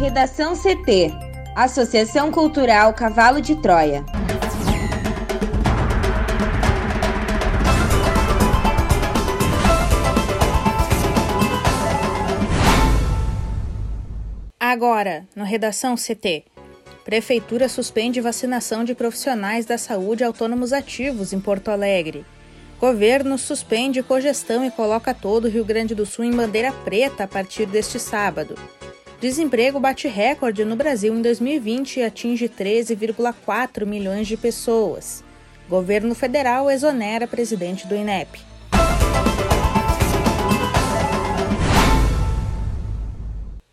Redação CT Associação Cultural Cavalo de Troia. Agora, no Redação CT. Prefeitura suspende vacinação de profissionais da saúde autônomos ativos em Porto Alegre. Governo suspende cogestão e coloca todo o Rio Grande do Sul em bandeira preta a partir deste sábado. Desemprego bate recorde no Brasil em 2020 e atinge 13,4 milhões de pessoas. Governo federal exonera presidente do INEP.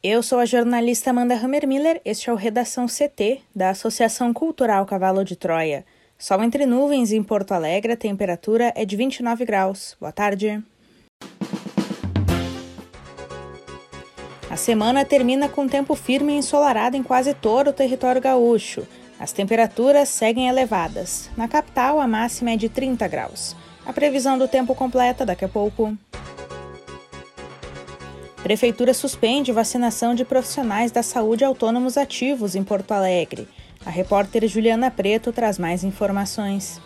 Eu sou a jornalista Amanda Hammermiller, este é o Redação CT, da Associação Cultural Cavalo de Troia. Sol entre nuvens em Porto Alegre, a temperatura é de 29 graus. Boa tarde. A semana termina com tempo firme e ensolarado em quase todo o território gaúcho. As temperaturas seguem elevadas. Na capital, a máxima é de 30 graus. A previsão do tempo completa daqui a pouco. Prefeitura suspende vacinação de profissionais da saúde autônomos ativos em Porto Alegre. A repórter Juliana Preto traz mais informações.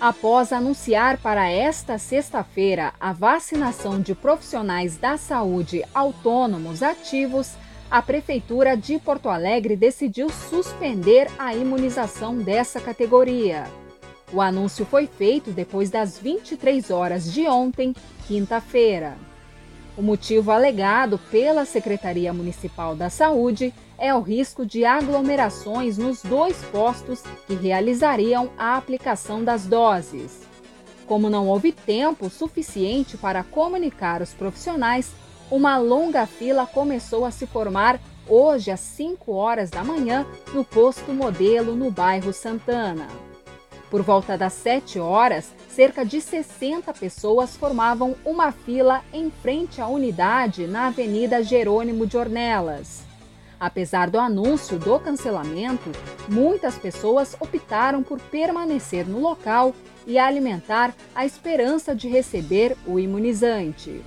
Após anunciar para esta sexta-feira a vacinação de profissionais da saúde autônomos ativos, a Prefeitura de Porto Alegre decidiu suspender a imunização dessa categoria. O anúncio foi feito depois das 23 horas de ontem, quinta-feira. O motivo alegado pela Secretaria Municipal da Saúde é o risco de aglomerações nos dois postos que realizariam a aplicação das doses. Como não houve tempo suficiente para comunicar os profissionais, uma longa fila começou a se formar hoje às 5 horas da manhã no posto modelo no bairro Santana. Por volta das 7 horas, cerca de 60 pessoas formavam uma fila em frente à unidade na Avenida Jerônimo de Ornelas. Apesar do anúncio do cancelamento, muitas pessoas optaram por permanecer no local e alimentar a esperança de receber o imunizante.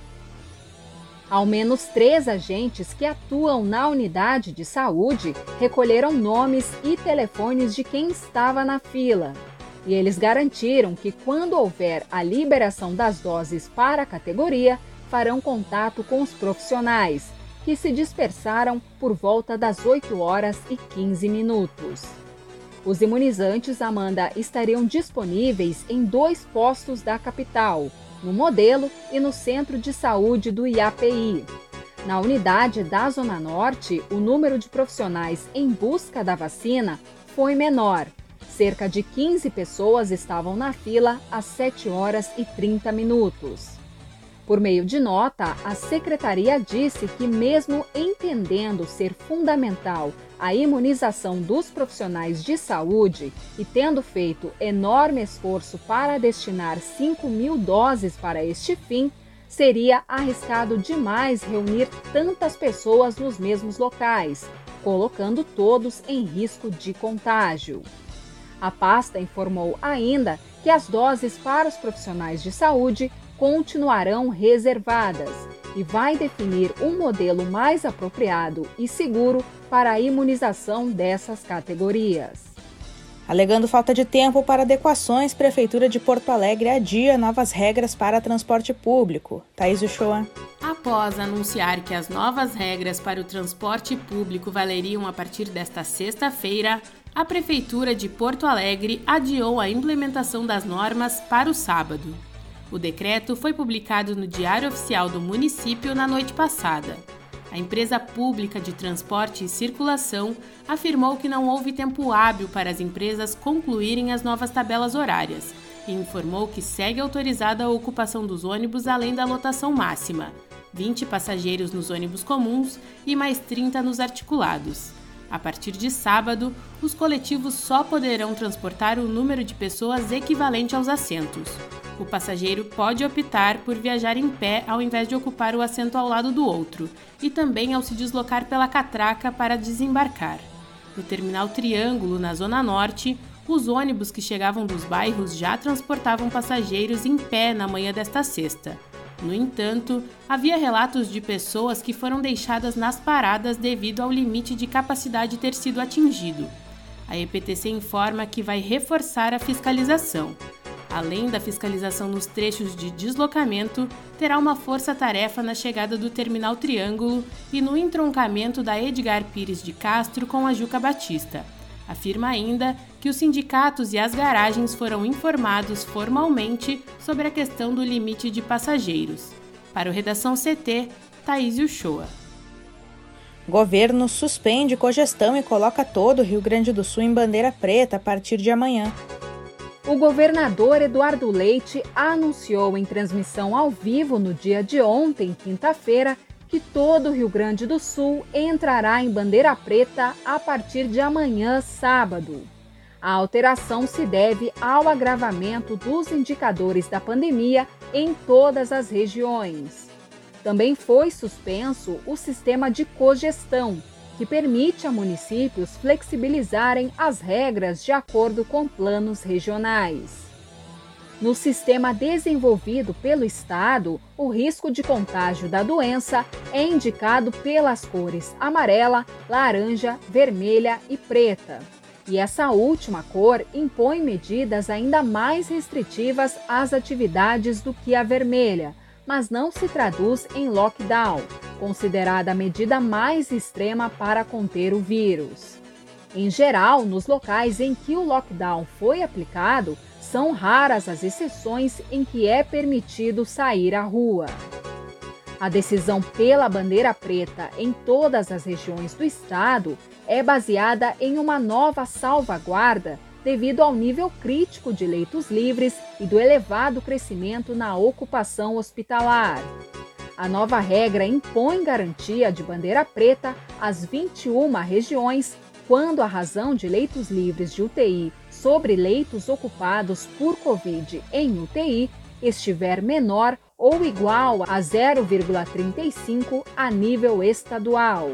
Ao menos três agentes que atuam na unidade de saúde recolheram nomes e telefones de quem estava na fila. E eles garantiram que, quando houver a liberação das doses para a categoria, farão contato com os profissionais, que se dispersaram por volta das 8 horas e 15 minutos. Os imunizantes Amanda estariam disponíveis em dois postos da capital, no Modelo e no Centro de Saúde do IAPI. Na unidade da Zona Norte, o número de profissionais em busca da vacina foi menor, Cerca de 15 pessoas estavam na fila às 7 horas e 30 minutos. Por meio de nota, a secretaria disse que, mesmo entendendo ser fundamental a imunização dos profissionais de saúde e tendo feito enorme esforço para destinar 5 mil doses para este fim, seria arriscado demais reunir tantas pessoas nos mesmos locais, colocando todos em risco de contágio. A pasta informou ainda que as doses para os profissionais de saúde continuarão reservadas e vai definir um modelo mais apropriado e seguro para a imunização dessas categorias. Alegando falta de tempo para adequações, Prefeitura de Porto Alegre adia novas regras para transporte público. Thaís Uchoa. Após anunciar que as novas regras para o transporte público valeriam a partir desta sexta-feira, a Prefeitura de Porto Alegre adiou a implementação das normas para o sábado. O decreto foi publicado no Diário Oficial do município na noite passada. A empresa pública de transporte e circulação afirmou que não houve tempo hábil para as empresas concluírem as novas tabelas horárias e informou que segue autorizada a ocupação dos ônibus além da lotação máxima: 20 passageiros nos ônibus comuns e mais 30 nos articulados. A partir de sábado, os coletivos só poderão transportar o número de pessoas equivalente aos assentos. O passageiro pode optar por viajar em pé ao invés de ocupar o assento ao lado do outro, e também ao se deslocar pela catraca para desembarcar. No terminal Triângulo, na Zona Norte, os ônibus que chegavam dos bairros já transportavam passageiros em pé na manhã desta sexta. No entanto, havia relatos de pessoas que foram deixadas nas paradas devido ao limite de capacidade ter sido atingido. A EPTC informa que vai reforçar a fiscalização. Além da fiscalização nos trechos de deslocamento, terá uma força-tarefa na chegada do Terminal Triângulo e no entroncamento da Edgar Pires de Castro com a Juca Batista. Afirma ainda que os sindicatos e as garagens foram informados formalmente sobre a questão do limite de passageiros. Para o Redação CT, Thaís Uchoa. Governo suspende cogestão e coloca todo o Rio Grande do Sul em bandeira preta a partir de amanhã. O governador Eduardo Leite anunciou em transmissão ao vivo no dia de ontem, quinta-feira, que todo o Rio Grande do Sul entrará em bandeira preta a partir de amanhã, sábado. A alteração se deve ao agravamento dos indicadores da pandemia em todas as regiões. Também foi suspenso o sistema de cogestão, que permite a municípios flexibilizarem as regras de acordo com planos regionais. No sistema desenvolvido pelo Estado, o risco de contágio da doença é indicado pelas cores amarela, laranja, vermelha e preta. E essa última cor impõe medidas ainda mais restritivas às atividades do que a vermelha, mas não se traduz em lockdown, considerada a medida mais extrema para conter o vírus. Em geral, nos locais em que o lockdown foi aplicado, são raras as exceções em que é permitido sair à rua. A decisão pela bandeira preta em todas as regiões do estado é baseada em uma nova salvaguarda devido ao nível crítico de leitos livres e do elevado crescimento na ocupação hospitalar. A nova regra impõe garantia de bandeira preta às 21 regiões quando a razão de leitos livres de UTI sobre leitos ocupados por Covid em UTI estiver menor ou igual a 0,35 a nível estadual.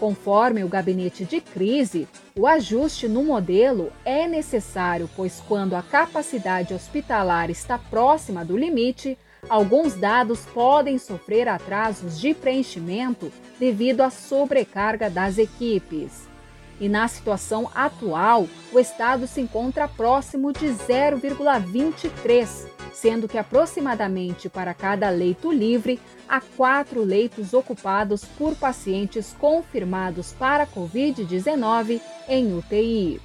Conforme o gabinete de crise, o ajuste no modelo é necessário, pois quando a capacidade hospitalar está próxima do limite, alguns dados podem sofrer atrasos de preenchimento devido à sobrecarga das equipes. E na situação atual, o estado se encontra próximo de 0,23, sendo que aproximadamente para cada leito livre há quatro leitos ocupados por pacientes confirmados para Covid-19 em UTI.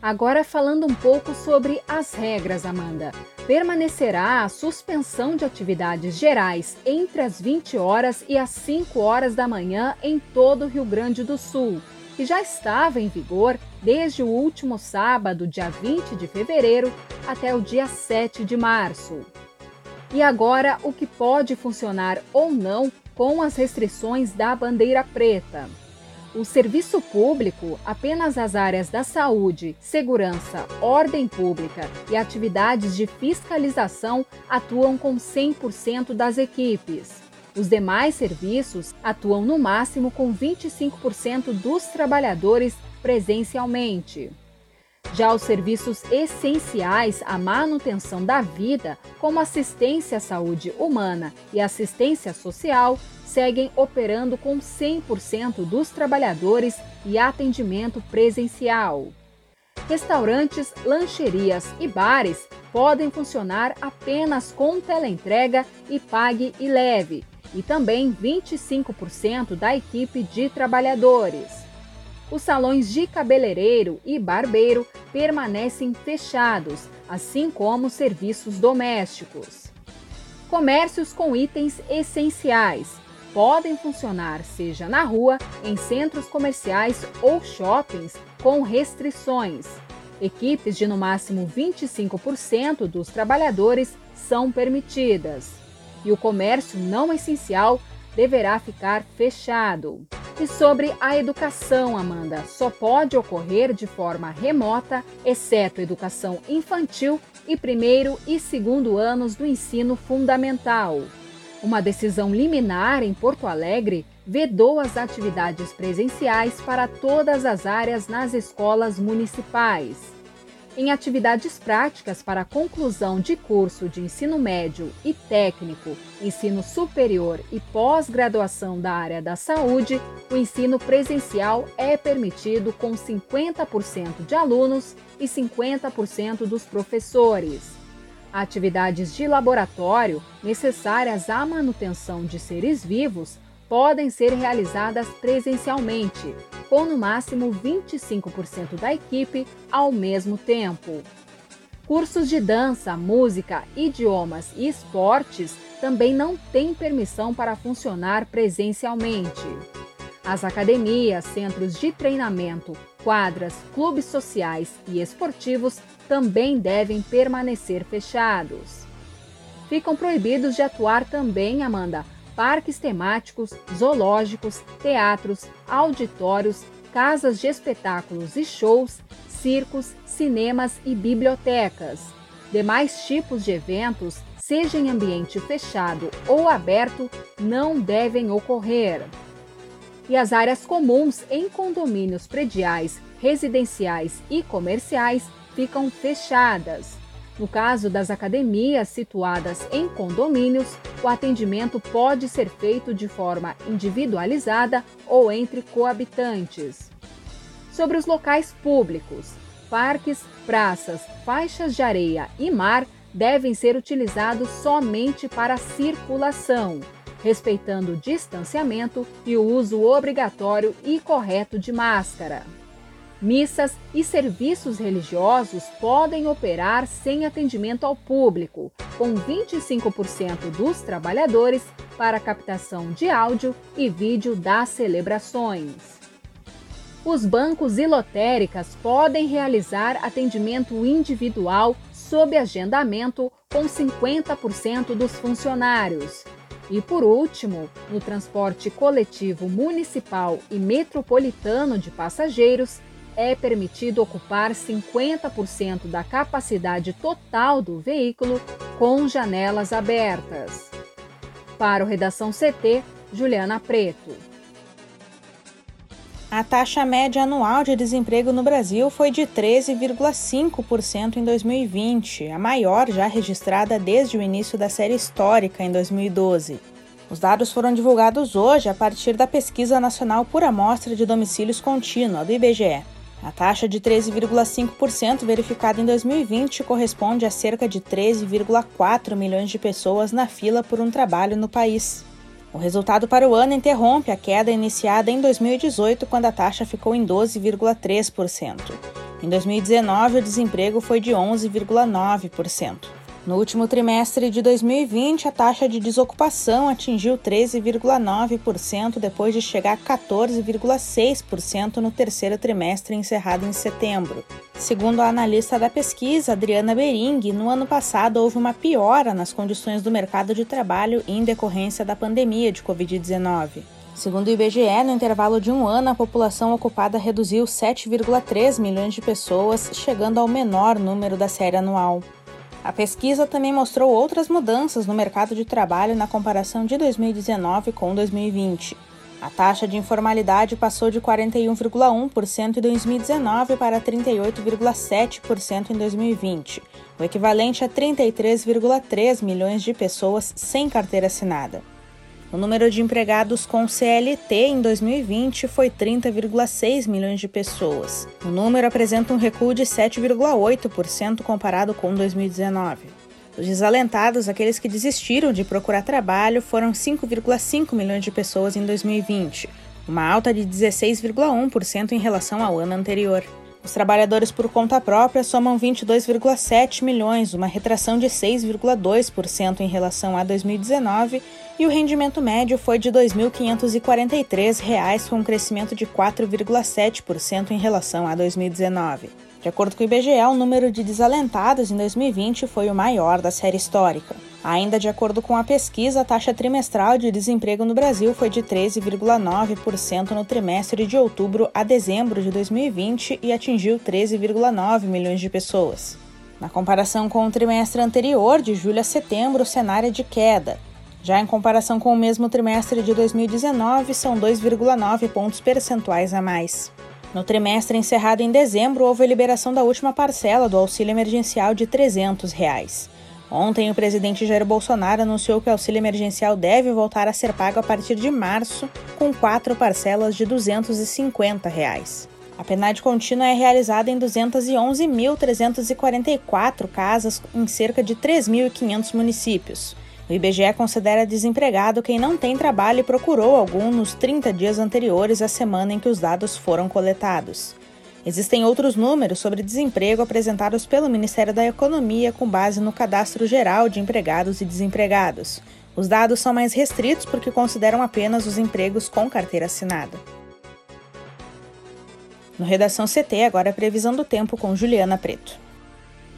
Agora falando um pouco sobre as regras, Amanda. Permanecerá a suspensão de atividades gerais entre as 20 horas e as 5 horas da manhã em todo o Rio Grande do Sul que já estava em vigor desde o último sábado, dia 20 de fevereiro, até o dia 7 de março. E agora, o que pode funcionar ou não com as restrições da bandeira preta. O serviço público, apenas as áreas da saúde, segurança, ordem pública e atividades de fiscalização atuam com 100% das equipes. Os demais serviços atuam no máximo com 25% dos trabalhadores presencialmente. Já os serviços essenciais à manutenção da vida, como assistência à saúde humana e assistência social, seguem operando com 100% dos trabalhadores e atendimento presencial. Restaurantes, lancherias e bares podem funcionar apenas com teleentrega e pague e leve, e também 25% da equipe de trabalhadores. Os salões de cabeleireiro e barbeiro permanecem fechados, assim como serviços domésticos. Comércios com itens essenciais podem funcionar seja na rua, em centros comerciais ou shoppings com restrições. Equipes de no máximo 25% dos trabalhadores são permitidas e o comércio não essencial deverá ficar fechado. E sobre a educação, Amanda, só pode ocorrer de forma remota, exceto educação infantil e primeiro e segundo anos do ensino fundamental. Uma decisão liminar em Porto Alegre vedou as atividades presenciais para todas as áreas nas escolas municipais. Em atividades práticas para a conclusão de curso de ensino médio e técnico, ensino superior e pós-graduação da área da saúde, o ensino presencial é permitido com 50% de alunos e 50% dos professores. Atividades de laboratório necessárias à manutenção de seres vivos podem ser realizadas presencialmente, com no máximo 25% da equipe ao mesmo tempo. Cursos de dança, música, idiomas e esportes também não têm permissão para funcionar presencialmente. As academias, centros de treinamento, quadras, clubes sociais e esportivos também devem permanecer fechados. Ficam proibidos de atuar também, Amanda, parques temáticos, zoológicos, teatros, auditórios, casas de espetáculos e shows, circos, cinemas e bibliotecas. Demais tipos de eventos, seja em ambiente fechado ou aberto, não devem ocorrer. E as áreas comuns em condomínios prediais, residenciais e comerciais ficam fechadas. No caso das academias situadas em condomínios, o atendimento pode ser feito de forma individualizada ou entre coabitantes. Sobre os locais públicos, parques, praças, faixas de areia e mar devem ser utilizados somente para circulação, respeitando o distanciamento e o uso obrigatório e correto de máscara. Missas e serviços religiosos podem operar sem atendimento ao público, com 25% dos trabalhadores para captação de áudio e vídeo das celebrações. Os bancos e lotéricas podem realizar atendimento individual sob agendamento com 50% dos funcionários. E por último, no transporte coletivo municipal e metropolitano de passageiros, é permitido ocupar 50% da capacidade total do veículo com janelas abertas. Para o Redação CT, Juliana Preto. A taxa média anual de desemprego no Brasil foi de 13,5% em 2020, a maior já registrada desde o início da série histórica em 2012. Os dados foram divulgados hoje a partir da Pesquisa Nacional por Amostra de Domicílios Contínua, do IBGE. A taxa de 13,5% verificada em 2020 corresponde a cerca de 13,4 milhões de pessoas na fila por um trabalho no país. O resultado para o ano interrompe a queda iniciada em 2018, quando a taxa ficou em 12,3%. Em 2019, o desemprego foi de 11,9%. No último trimestre de 2020, a taxa de desocupação atingiu 13,9% depois de chegar a 14,6% no terceiro trimestre encerrado em setembro. Segundo a analista da pesquisa, Adriana Bering, no ano passado houve uma piora nas condições do mercado de trabalho em decorrência da pandemia de Covid-19. Segundo o IBGE, no intervalo de um ano, a população ocupada reduziu 7,3 milhões de pessoas, chegando ao menor número da série anual. A pesquisa também mostrou outras mudanças no mercado de trabalho na comparação de 2019 com 2020. A taxa de informalidade passou de 41,1% em 2019 para 38,7% em 2020, o equivalente a 33,3 milhões de pessoas sem carteira assinada. O número de empregados com CLT em 2020 foi 30,6 milhões de pessoas. O número apresenta um recuo de 7,8% comparado com 2019. Os desalentados, aqueles que desistiram de procurar trabalho, foram 5,5 milhões de pessoas em 2020, uma alta de 16,1% em relação ao ano anterior. Os trabalhadores por conta própria somam 22,7 milhões, uma retração de 6,2% em relação a 2019, e o rendimento médio foi de R$ 2.543, com um crescimento de 4,7% em relação a 2019. De acordo com o IBGE, o número de desalentados em 2020 foi o maior da série histórica. Ainda de acordo com a pesquisa, a taxa trimestral de desemprego no Brasil foi de 13,9% no trimestre de outubro a dezembro de 2020 e atingiu 13,9 milhões de pessoas. Na comparação com o trimestre anterior, de julho a setembro, o cenário é de queda. Já em comparação com o mesmo trimestre de 2019, são 2,9 pontos percentuais a mais. No trimestre encerrado em dezembro, houve a liberação da última parcela do auxílio emergencial de 300 reais. Ontem, o presidente Jair Bolsonaro anunciou que o auxílio emergencial deve voltar a ser pago a partir de março, com quatro parcelas de 250 reais. A PNAD contínua é realizada em 211.344 casas em cerca de 3.500 municípios. O IBGE considera desempregado quem não tem trabalho e procurou algum nos 30 dias anteriores à semana em que os dados foram coletados. Existem outros números sobre desemprego apresentados pelo Ministério da Economia com base no Cadastro Geral de Empregados e Desempregados. Os dados são mais restritos porque consideram apenas os empregos com carteira assinada. No Redação CT, agora a previsão do tempo com Juliana Preto.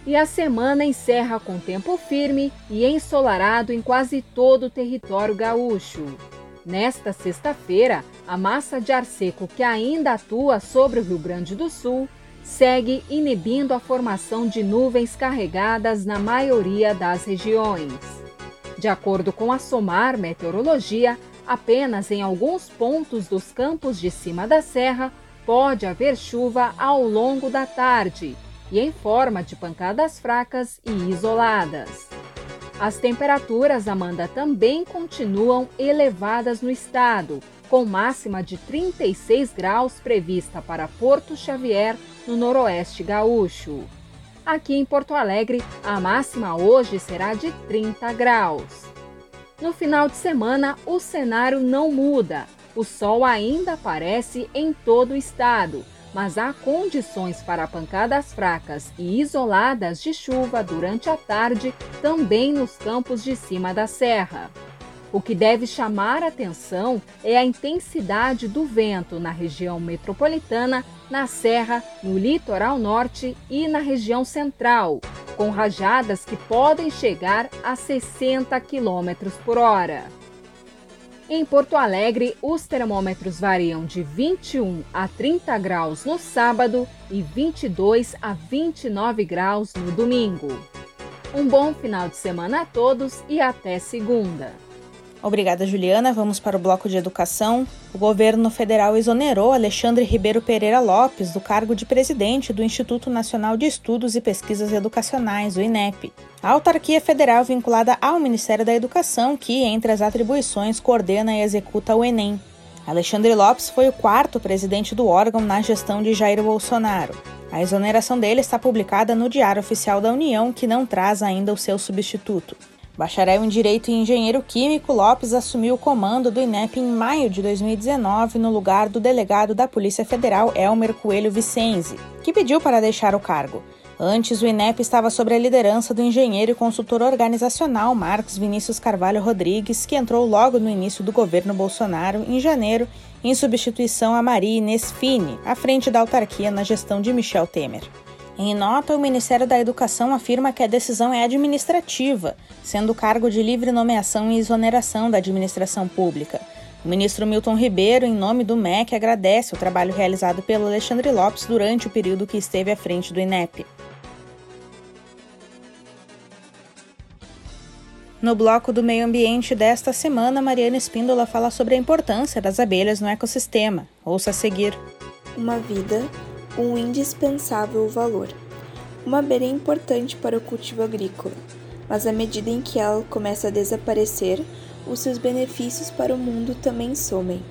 E a semana encerra com tempo firme e ensolarado em quase todo o território gaúcho. Nesta sexta-feira, a massa de ar seco que ainda atua sobre o Rio Grande do Sul segue inibindo a formação de nuvens carregadas na maioria das regiões. De acordo com a SOMAR Meteorologia, apenas em alguns pontos dos campos de cima da serra pode haver chuva ao longo da tarde e em forma de pancadas fracas e isoladas. As temperaturas, Amanda, também continuam elevadas no estado, com máxima de 36 graus prevista para Porto Xavier, no noroeste gaúcho. Aqui em Porto Alegre, a máxima hoje será de 30 graus. No final de semana, o cenário não muda. O sol ainda aparece em todo o estado, mas há condições para pancadas fracas e isoladas de chuva durante a tarde também nos campos de cima da serra. O que deve chamar atenção é a intensidade do vento na região metropolitana, na Serra, no litoral norte e na região central, com rajadas que podem chegar a 60 km por hora. Em Porto Alegre, os termômetros variam de 21 a 30 graus no sábado e 22 a 29 graus no domingo. Um bom final de semana a todos e até segunda. Obrigada, Juliana. Vamos para o bloco de educação. O governo federal exonerou Alexandre Ribeiro Pereira Lopes do cargo de presidente do Instituto Nacional de Estudos e Pesquisas Educacionais, o INEP. A autarquia federal vinculada ao Ministério da Educação, que, entre as atribuições, coordena e executa o Enem. Alexandre Lopes foi o quarto presidente do órgão na gestão de Jair Bolsonaro. A exoneração dele está publicada no Diário Oficial da União, que não traz ainda o seu substituto. Bacharel em Direito e Engenheiro Químico, Lopes assumiu o comando do INEP em maio de 2019, no lugar do delegado da Polícia Federal Elmer Coelho Vicenzi, que pediu para deixar o cargo. Antes, o INEP estava sob a liderança do engenheiro e consultor organizacional Marcos Vinícius Carvalho Rodrigues, que entrou logo no início do governo Bolsonaro, em janeiro, em substituição a Maria Inês Fini, à frente da autarquia na gestão de Michel Temer. Em nota, o Ministério da Educação afirma que a decisão é administrativa, sendo cargo de livre nomeação e exoneração da administração pública. O ministro Milton Ribeiro, em nome do MEC, agradece o trabalho realizado pelo Alexandre Lopes durante o período que esteve à frente do INEP. No bloco do meio ambiente desta semana, Mariana Espíndola fala sobre a importância das abelhas no ecossistema. Ouça a seguir. Uma vida um indispensável valor. Uma é importante para o cultivo agrícola, mas à medida em que ela começa a desaparecer, os seus benefícios para o mundo também somem.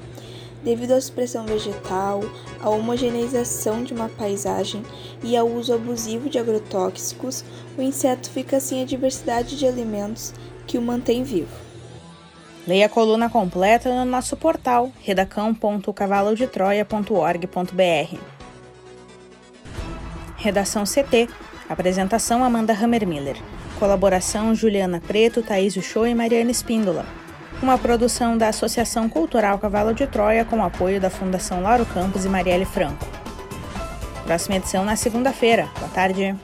Devido à supressão vegetal, à homogeneização de uma paisagem e ao uso abusivo de agrotóxicos, o inseto fica sem a diversidade de alimentos que o mantém vivo. Leia a coluna completa no nosso portal redacão.cavalodetroia.org.br. Redação CT. Apresentação Amanda Hammermiller. Colaboração Juliana Preto, Thaís Uchoa e Mariana Espíndola. Uma produção da Associação Cultural Cavalo de Troia com apoio da Fundação Lauro Campos e Marielle Franco. Próxima edição na segunda-feira. Boa tarde.